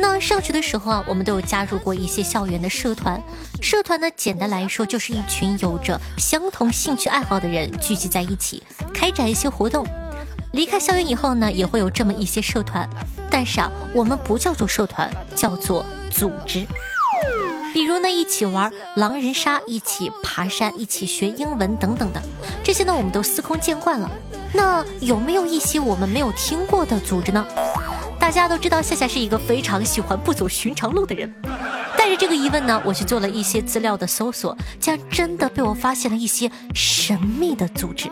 那上学的时候啊，我们都有加入过一些校园的社团。社团呢，简单来说就是一群有着相同兴趣爱好的人聚集在一起，开展一些活动。离开校园以后呢，也会有这么一些社团，但是啊，我们不叫做社团，叫做组织。比如呢，一起玩狼人杀，一起爬山，一起学英文等等的，这些呢，我们都司空见惯了。那有没有一些我们没有听过的组织呢？大家都知道夏夏是一个非常喜欢不走寻常路的人，带着这个疑问呢，我去做了一些资料的搜索，竟然真的被我发现了一些神秘的组织。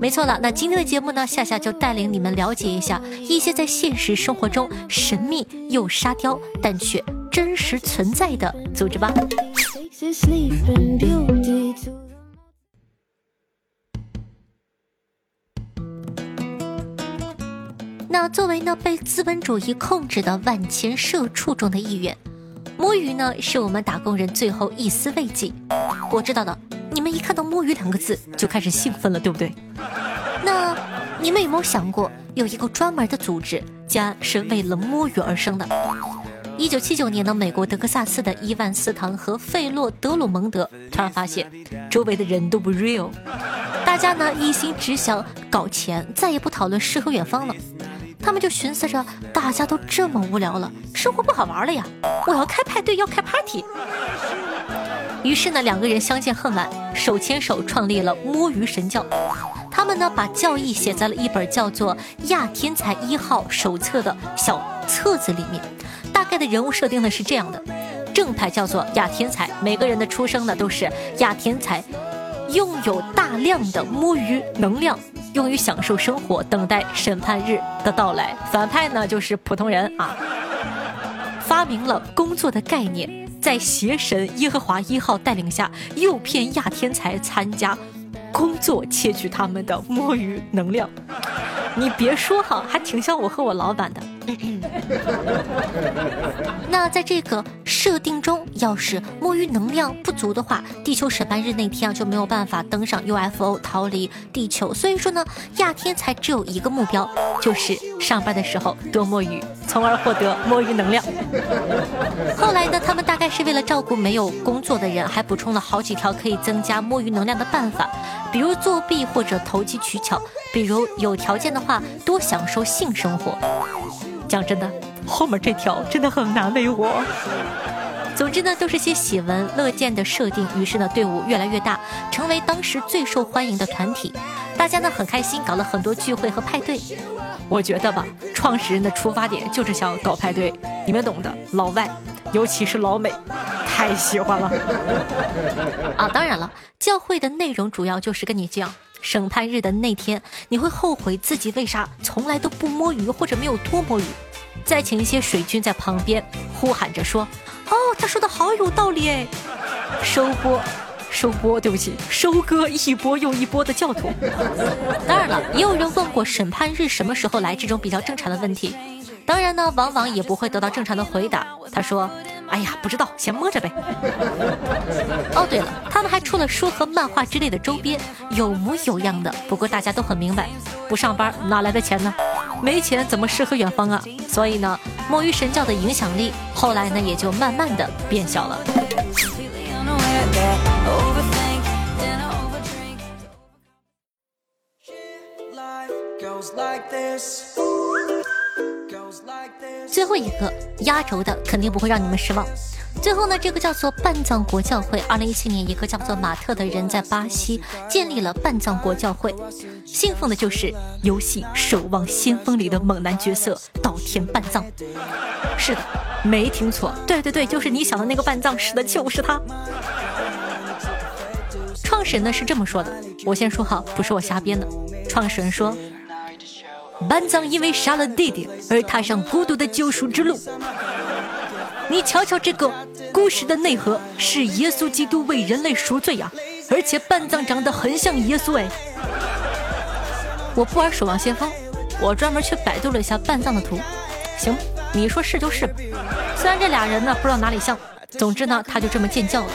没错了，那今天的节目呢，夏夏就带领你们了解一下一些在现实生活中神秘又沙雕，但却真实存在的组织吧。那作为呢被资本主义控制的万千社畜中的一员，摸鱼呢是我们打工人最后一丝慰藉。我知道的，你们一看到摸鱼两个字就开始兴奋了，对不对？那你们有没有想过，有一个专门的组织，家是为了摸鱼而生的？一九七九年的美国德克萨斯的伊万斯唐和费洛德鲁蒙德突然发现，周围的人都不 real，大家呢一心只想搞钱，再也不讨论诗和远方了。他们就寻思着，大家都这么无聊了，生活不好玩了呀！我要开派对，要开 party。于是呢，两个人相见恨晚，手牵手创立了摸鱼神教。他们呢，把教义写在了一本叫做《亚天才一号手册》的小册子里面。大概的人物设定呢是这样的：正派叫做亚天才，每个人的出生呢都是亚天才，拥有大量的摸鱼能量。用于享受生活，等待审判日的到来。反派呢，就是普通人啊。发明了工作的概念，在邪神耶和华一号带领下，诱骗亚天才参加工作，窃取他们的摸鱼能量。你别说哈，还挺像我和我老板的。那在这个设定中，要是摸鱼能量不足的话，地球审判日那天啊就没有办法登上 UFO 逃离地球。所以说呢，亚天才只有一个目标，就是上班的时候多摸鱼，从而获得摸鱼能量。后来呢，他们大概是为了照顾没有工作的人，还补充了好几条可以增加摸鱼能量的办法，比如作弊或者投机取巧，比如有条件的话多享受性生活。讲真的，后面这条真的很难为我。总之呢，都是些喜闻乐见的设定。于是呢，队伍越来越大，成为当时最受欢迎的团体。大家呢很开心，搞了很多聚会和派对。我觉得吧，创始人的出发点就是想搞派对，你们懂的。老外，尤其是老美，太喜欢了。啊，当然了，教会的内容主要就是跟你讲。审判日的那天，你会后悔自己为啥从来都不摸鱼或者没有多摸鱼。再请一些水军在旁边呼喊着说：“哦，他说的好有道理哎！”收播，收播，对不起，收割一波又一波的教徒。当然了，也有人问过审判日什么时候来这种比较正常的问题，当然呢，往往也不会得到正常的回答。他说。哎呀，不知道，先摸着呗。哦，对了，他们还出了书和漫画之类的周边，有模有样的。不过大家都很明白，不上班哪来的钱呢？没钱怎么诗和远方啊？所以呢，墨鱼神教的影响力后来呢也就慢慢的变小了。最后一个压轴的肯定不会让你们失望。最后呢，这个叫做半藏国教会，二零一七年一个叫做马特的人在巴西建立了半藏国教会，信奉的就是游戏《守望先锋》里的猛男角色稻田半藏。是的，没听错，对对对，就是你想的那个半藏，是的，就是他。创始人呢是这么说的，我先说好，不是我瞎编的。创始人说。半藏因为杀了弟弟而踏上孤独的救赎之路。你瞧瞧这个故事的内核，是耶稣基督为人类赎罪呀，而且半藏长得很像耶稣哎。我不玩守望先锋，我专门去百度了一下半藏的图，行，你说是就是吧。虽然这俩人呢不知道哪里像，总之呢他就这么见教了。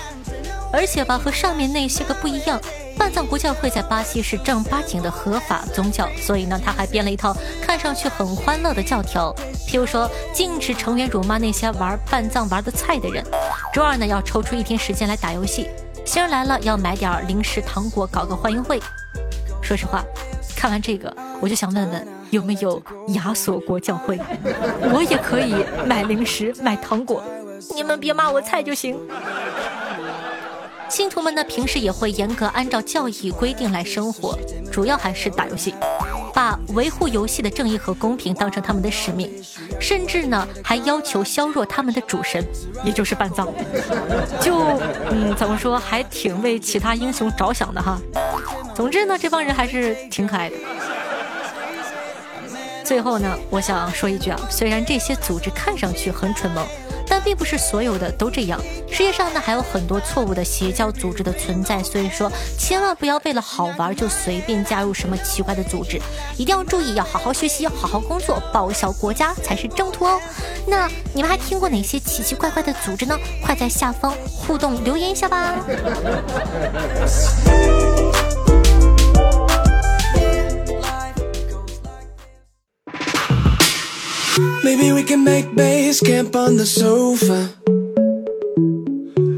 而且吧，和上面那些个不一样，半藏国教会在巴西是正八经的合法宗教，所以呢，他还编了一套看上去很欢乐的教条，譬如说禁止成员辱骂那些玩半藏玩的菜的人，周二呢要抽出一天时间来打游戏，新人来了要买点零食糖果，搞个欢迎会。说实话，看完这个，我就想问问有没有亚索国教会，我也可以买零食买糖果，你们别骂我菜就行。信徒们呢，平时也会严格按照教义规定来生活，主要还是打游戏，把维护游戏的正义和公平当成他们的使命，甚至呢还要求削弱他们的主神，也就是半藏。就嗯，怎么说，还挺为其他英雄着想的哈。总之呢，这帮人还是挺可爱的。最后呢，我想说一句啊，虽然这些组织看上去很蠢萌。但并不是所有的都这样，世界上呢还有很多错误的邪教组织的存在，所以说千万不要为了好玩就随便加入什么奇怪的组织，一定要注意，要好好学习，要好好工作，报效国家才是正途哦。那你们还听过哪些奇奇怪怪的组织呢？快在下方互动留言一下吧。Maybe we can make base camp on the sofa.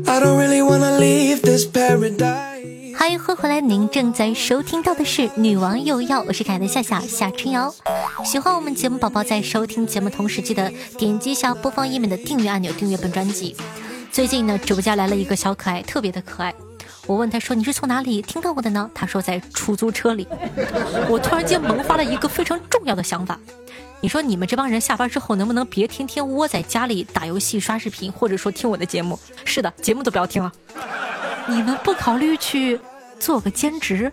I don't really wanna leave this paradise. 欢迎回来，您正在收听到的是《女王又要》，我是凯的夏夏夏春瑶。喜欢我们节目宝宝在收听节目同时，记得点击一下播放页面的订阅按钮，订阅本专辑。最近呢，直播间来了一个小可爱，特别的可爱。我问他说：“你是从哪里听到我的呢？”他说：“在出租车里。”我突然间萌发了一个非常重要的想法。你说你们这帮人下班之后能不能别天天窝在家里打游戏、刷视频，或者说听我的节目？是的，节目都不要听了。你们不考虑去做个兼职，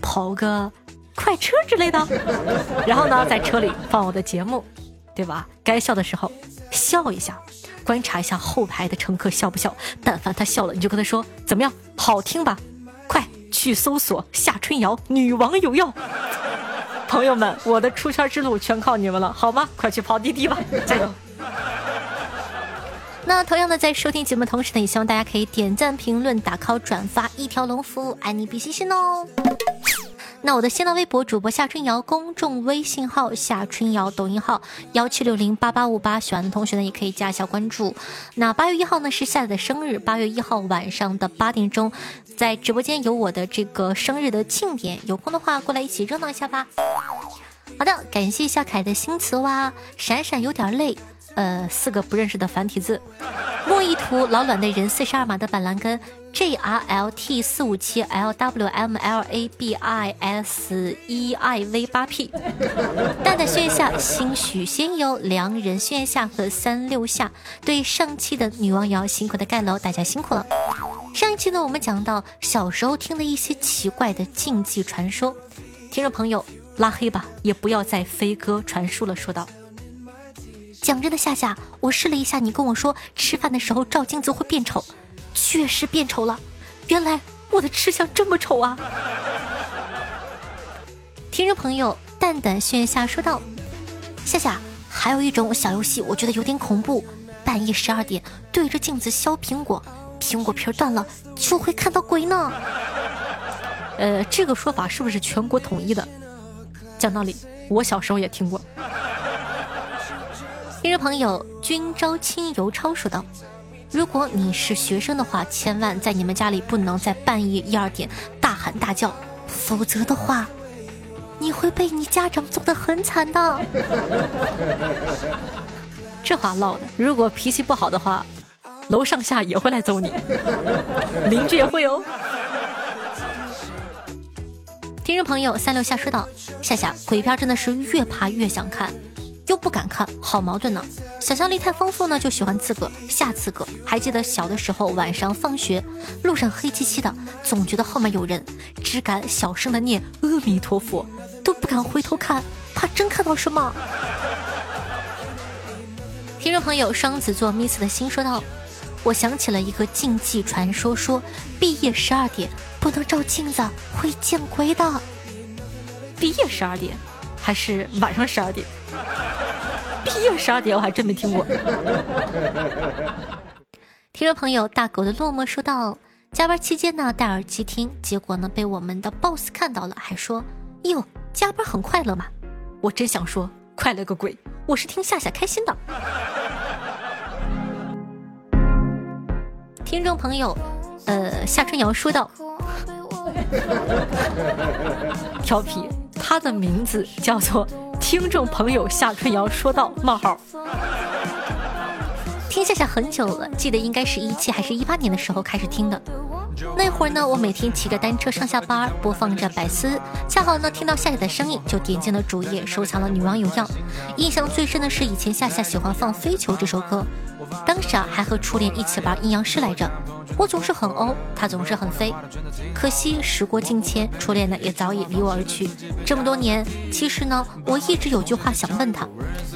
跑个快车之类的，然后呢，在车里放我的节目，对吧？该笑的时候笑一下，观察一下后排的乘客笑不笑。但凡他笑了，你就跟他说怎么样，好听吧？快去搜索夏春瑶，女王有药。朋友们，我的出圈之路全靠你们了，好吗？快去跑滴滴吧，加油！那同样的，在收听节目同时呢，也希望大家可以点赞、评论、打 call、转发，一条龙服务，爱你比心心哦。那我的新浪微博主播夏春瑶，公众微信号夏春瑶，抖音号幺七六零八八五八，喜欢的同学呢也可以加一下关注。那八月一号呢是夏的生日，八月一号晚上的八点钟，在直播间有我的这个生日的庆典，有空的话过来一起热闹一下吧。好的，感谢夏凯的新词哇，闪闪有点累。呃，四个不认识的繁体字，莫一图老卵的人四十二码的板蓝根，J R L T 四五七 L W M L A B I S E I V 八 P，蛋蛋轩下心许仙游良人轩下和三六下，对上期的女王瑶辛苦的盖楼，大家辛苦了。上一期呢，我们讲到小时候听的一些奇怪的禁忌传说，听众朋友拉黑吧，也不要再飞鸽传书了。说道。讲真的，夏夏，我试了一下，你跟我说吃饭的时候照镜子会变丑，确实变丑了。原来我的吃相这么丑啊！听众朋友蛋蛋炫夏说道：“夏夏，还有一种小游戏，我觉得有点恐怖。半夜十二点对着镜子削苹果，苹果皮断了就会看到鬼呢。呃，这个说法是不是全国统一的？讲道理，我小时候也听过。”听众朋友，君朝清游超说道：“如果你是学生的话，千万在你们家里不能在半夜一二点大喊大叫，否则的话，你会被你家长揍得很惨的。”这话唠的，如果脾气不好的话，楼上下也会来揍你，邻居也会哦。听众朋友，三六下说道：“夏夏，鬼片真的是越怕越想看。”又不敢看，好矛盾呢。想象力太丰富呢，就喜欢自个吓自个。还记得小的时候，晚上放学路上黑漆漆的，总觉得后面有人，只敢小声的念阿弥陀佛，都不敢回头看，怕真看到什么。听众朋友双子座 miss 的心说道：“我想起了一个禁忌传说，说毕业十二点不能照镜子，会见鬼的。毕业十二点，还是晚上十二点？毕业十二点我还真没听过。”听众朋友大狗的落寞说道：“加班期间呢，戴耳机听，结果呢被我们的 boss 看到了，还说：‘哟，加班很快乐嘛。’我真想说，快乐个鬼！我是听夏夏开心的。”听众朋友，呃，夏春瑶说道：“ 调皮，他的名字叫做听众朋友夏春瑶说道冒号。听夏夏很久了，记得应该是一七还是一八年的时候开始听的。那会儿呢，我每天骑着单车上下班，播放着百思，恰好呢听到夏夏的声音，就点进了主页，收藏了《女王有药》。印象最深的是以前夏夏喜欢放《飞球》这首歌。当时啊，还和初恋一起玩阴阳师来着。我总是很欧，他总是很飞。可惜时过境迁，初恋呢也早已离我而去。这么多年，其实呢，我一直有句话想问他，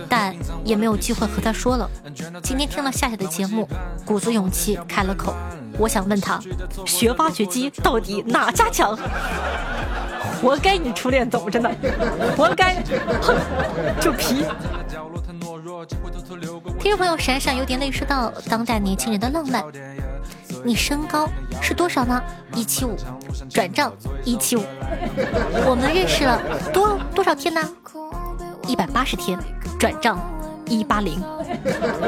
但也没有机会和他说了。今天听了夏夏的节目，鼓足勇气开了口。我想问他，学挖掘机到底哪家强？活该你初恋走着呢，活该！哼，就皮。听众朋友闪闪有点泪说道：“当代年轻人的浪漫，你身高是多少呢？一七五，转账一七五。我们认识了多多少天呢？一百八十天，转账一八零。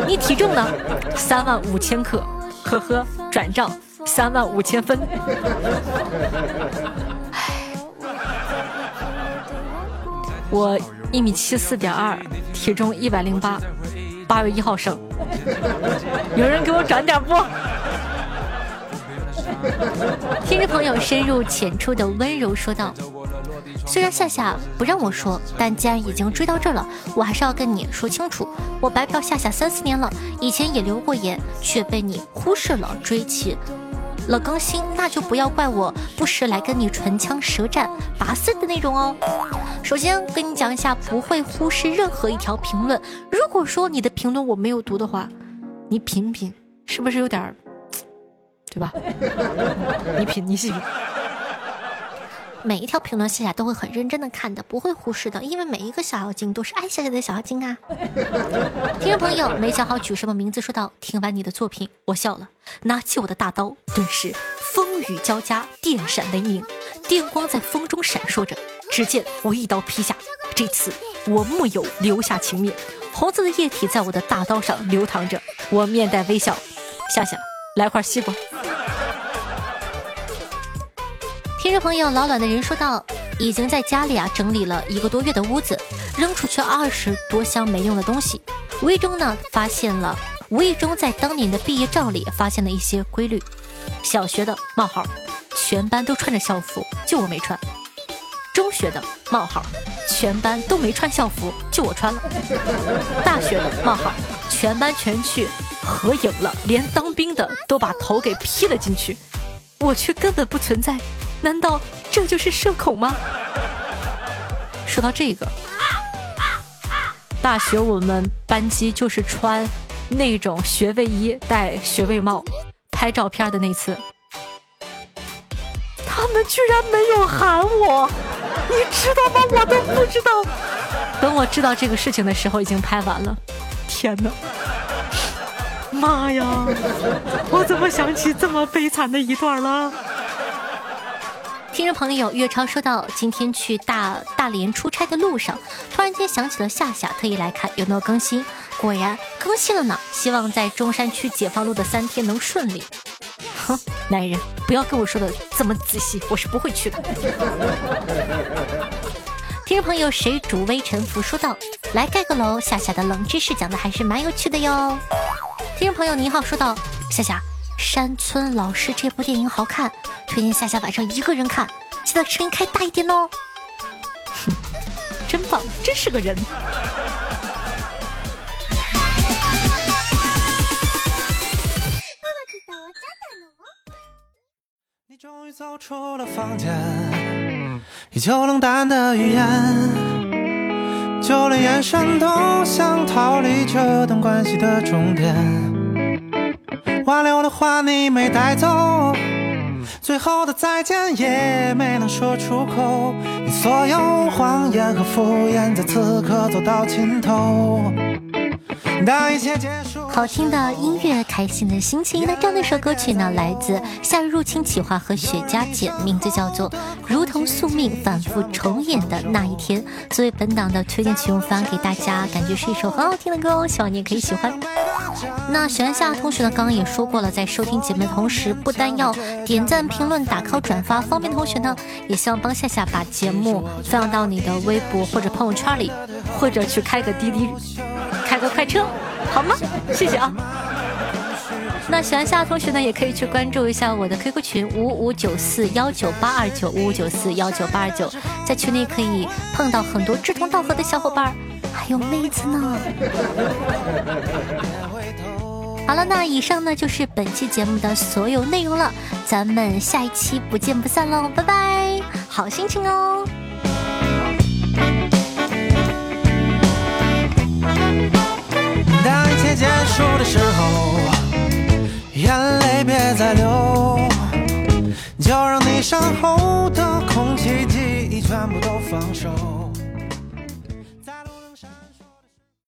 你体重呢？三万五千克，呵呵，转账三万五千分。我一米七四点二，体重一百零八，八月一号生。有人给我转点不？听众朋友深入浅出的温柔说道：“虽然夏夏不让我说，但既然已经追到这儿了，我还是要跟你说清楚。我白嫖夏夏三四年了，以前也留过言，却被你忽视了，追起。”了更新，那就不要怪我不时来跟你唇枪舌战、拔丝的那种哦。首先跟你讲一下，不会忽视任何一条评论。如果说你的评论我没有读的话，你品品，是不是有点儿，对吧？你品，你细品。每一条评论，夏夏都会很认真的看的，不会忽视的，因为每一个小妖精都是爱夏夏的小妖精啊。听众朋友没想好取什么名字，说道：“听完你的作品，我笑了，拿起我的大刀，顿时风雨交加，电闪雷鸣，电光在风中闪烁着。只见我一刀劈下，这次我木有留下情面，红色的液体在我的大刀上流淌着。我面带微笑，夏夏，来块西瓜。”听众朋友，老卵的人说道：“已经在家里啊整理了一个多月的屋子，扔出去二十多箱没用的东西。无意中呢发现了，无意中在当年的毕业照里发现了一些规律。小学的冒号，全班都穿着校服，就我没穿；中学的冒号，全班都没穿校服，就我穿了；大学的冒号，全班全去合影了，连当兵的都把头给 P 了进去，我却根本不存在。”难道这就是社恐吗？说到这个，大学我们班级就是穿那种学位衣、戴学位帽拍照片的那次，他们居然没有喊我，你知道吗？我都不知道。等我知道这个事情的时候，已经拍完了。天哪！妈呀！我怎么想起这么悲惨的一段了？听众朋友岳超说到，今天去大大连出差的路上，突然间想起了夏夏，特意来看有没有更新。果然更新了呢，希望在中山区解放路的三天能顺利。哼，男人不要跟我说的这么仔细，我是不会去的。听众朋友谁主微臣服说道，来盖个楼，夏夏的冷知识讲的还是蛮有趣的哟。听众朋友你好说道，夏夏。山村老师这部电影好看，推荐夏夏晚上一个人看，记得声音开大一点哦。哼，真棒，真是个人。走出了房间，依旧冷淡的语言。就连眼神都想逃离这段关系的终点。挽留的话你没带走，最后的再见也没能说出口。你所有谎言和敷衍在此刻走到尽头。好听的音乐，开心的心情。那这样的一首歌曲呢，来自《夏日入侵企划》和雪茄姐，名字叫做《如同宿命反复重演的那一天》，作为本档的推荐曲目发给大家，感觉是一首很好听的歌哦，希望你也可以喜欢。那喜欢夏同学呢，刚刚也说过了，在收听节目的同时，不单要点赞、评论、打 call、转发，方便同学呢，也希望帮夏夏把节目放到你的微博或者朋友圈里，或者去开个滴滴。个快车，好吗？谢谢啊。那喜欢夏同学呢，也可以去关注一下我的 QQ 群五五九四幺九八二九五五九四幺九八二九，在群里可以碰到很多志同道合的小伙伴，还有妹子呢。好了，那以上呢就是本期节目的所有内容了，咱们下一期不见不散喽，拜拜，好心情哦。结束的时候，眼泪别再流，就让你身后的空气、记忆全部都放手。